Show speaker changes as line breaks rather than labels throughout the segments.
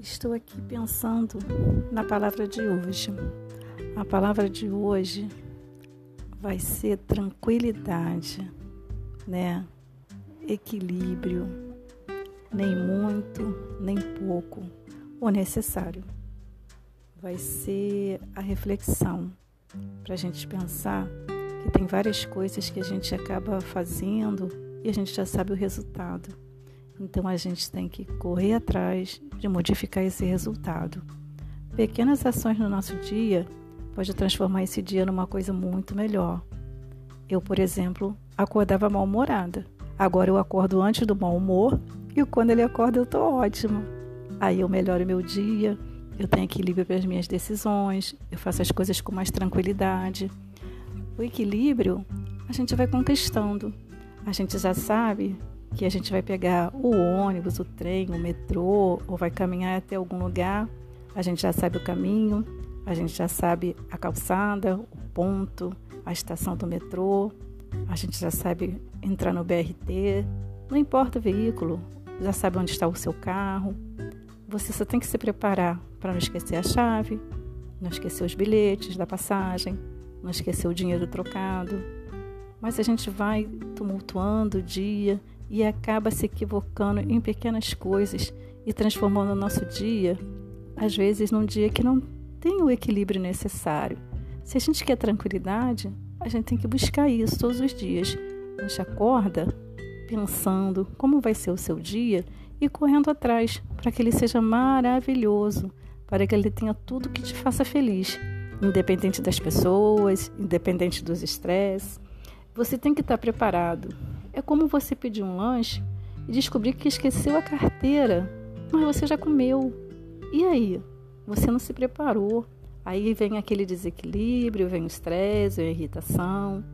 estou aqui pensando na palavra de hoje. A palavra de hoje vai ser tranquilidade, né? Equilíbrio, nem muito, nem pouco, o necessário. Vai ser a reflexão para a gente pensar que tem várias coisas que a gente acaba fazendo e a gente já sabe o resultado. Então a gente tem que correr atrás de modificar esse resultado. Pequenas ações no nosso dia pode transformar esse dia numa coisa muito melhor. Eu, por exemplo, acordava mal-humorada. Agora eu acordo antes do mau humor e quando ele acorda eu tô ótima. Aí eu melhoro meu dia, eu tenho equilíbrio para as minhas decisões, eu faço as coisas com mais tranquilidade. O equilíbrio a gente vai conquistando. A gente já sabe que a gente vai pegar o ônibus, o trem, o metrô ou vai caminhar até algum lugar, a gente já sabe o caminho, a gente já sabe a calçada, o ponto, a estação do metrô, a gente já sabe entrar no BRT, não importa o veículo, já sabe onde está o seu carro. Você só tem que se preparar para não esquecer a chave, não esquecer os bilhetes da passagem, não esquecer o dinheiro trocado. Mas a gente vai tumultuando o dia e acaba se equivocando em pequenas coisas e transformando o nosso dia, às vezes, num dia que não tem o equilíbrio necessário. Se a gente quer tranquilidade, a gente tem que buscar isso todos os dias. A gente acorda pensando como vai ser o seu dia e correndo atrás para que ele seja maravilhoso, para que ele tenha tudo que te faça feliz, independente das pessoas, independente dos estresses. Você tem que estar preparado é como você pedir um lanche e descobrir que esqueceu a carteira, mas você já comeu. E aí? Você não se preparou. Aí vem aquele desequilíbrio, vem o estresse, vem a irritação.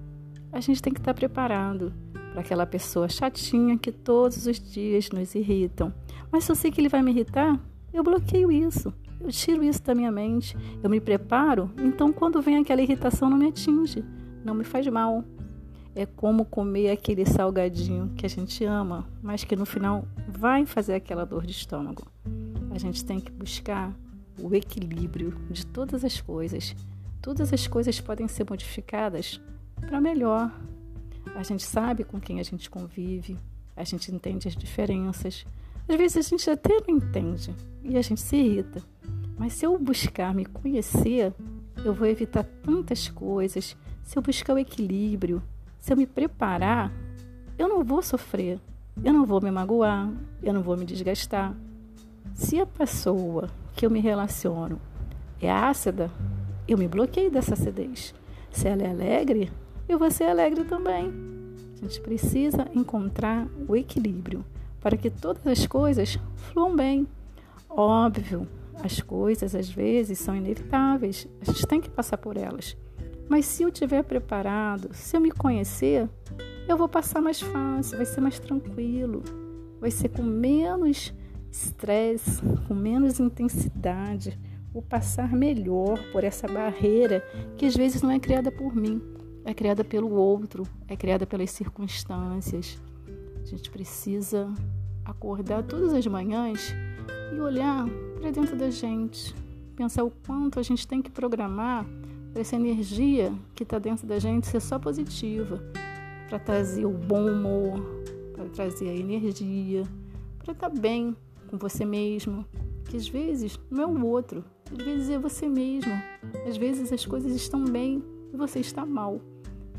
A gente tem que estar preparado para aquela pessoa chatinha que todos os dias nos irritam. Mas se eu sei que ele vai me irritar, eu bloqueio isso. Eu tiro isso da minha mente. Eu me preparo, então quando vem aquela irritação não me atinge, não me faz mal é como comer aquele salgadinho que a gente ama, mas que no final vai fazer aquela dor de estômago. A gente tem que buscar o equilíbrio de todas as coisas. Todas as coisas podem ser modificadas para melhor. A gente sabe com quem a gente convive, a gente entende as diferenças. Às vezes a gente até não entende e a gente se irrita. Mas se eu buscar me conhecer, eu vou evitar tantas coisas. Se eu buscar o equilíbrio, se eu me preparar, eu não vou sofrer, eu não vou me magoar, eu não vou me desgastar. Se a pessoa que eu me relaciono é ácida, eu me bloqueio dessa acidez. Se ela é alegre, eu vou ser alegre também. A gente precisa encontrar o equilíbrio para que todas as coisas fluam bem. Óbvio, as coisas às vezes são inevitáveis, a gente tem que passar por elas. Mas se eu estiver preparado, se eu me conhecer, eu vou passar mais fácil, vai ser mais tranquilo, vai ser com menos estresse, com menos intensidade, vou passar melhor por essa barreira que às vezes não é criada por mim, é criada pelo outro, é criada pelas circunstâncias. A gente precisa acordar todas as manhãs e olhar para dentro da gente, pensar o quanto a gente tem que programar para essa energia que está dentro da gente ser só positiva, para trazer o bom humor, para trazer a energia, para estar tá bem com você mesmo, que às vezes não é o outro, às vezes é você mesmo, às vezes as coisas estão bem e você está mal.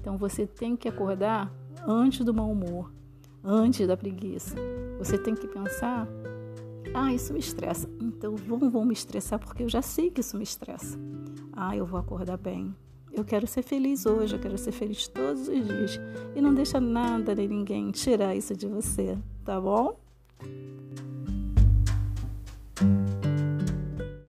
Então você tem que acordar antes do mau humor, antes da preguiça. Você tem que pensar: ah, isso me estressa. Então vão, vão me estressar porque eu já sei que isso me estressa. Ah, eu vou acordar bem. Eu quero ser feliz hoje, eu quero ser feliz todos os dias. E não deixa nada nem ninguém tirar isso de você, tá bom?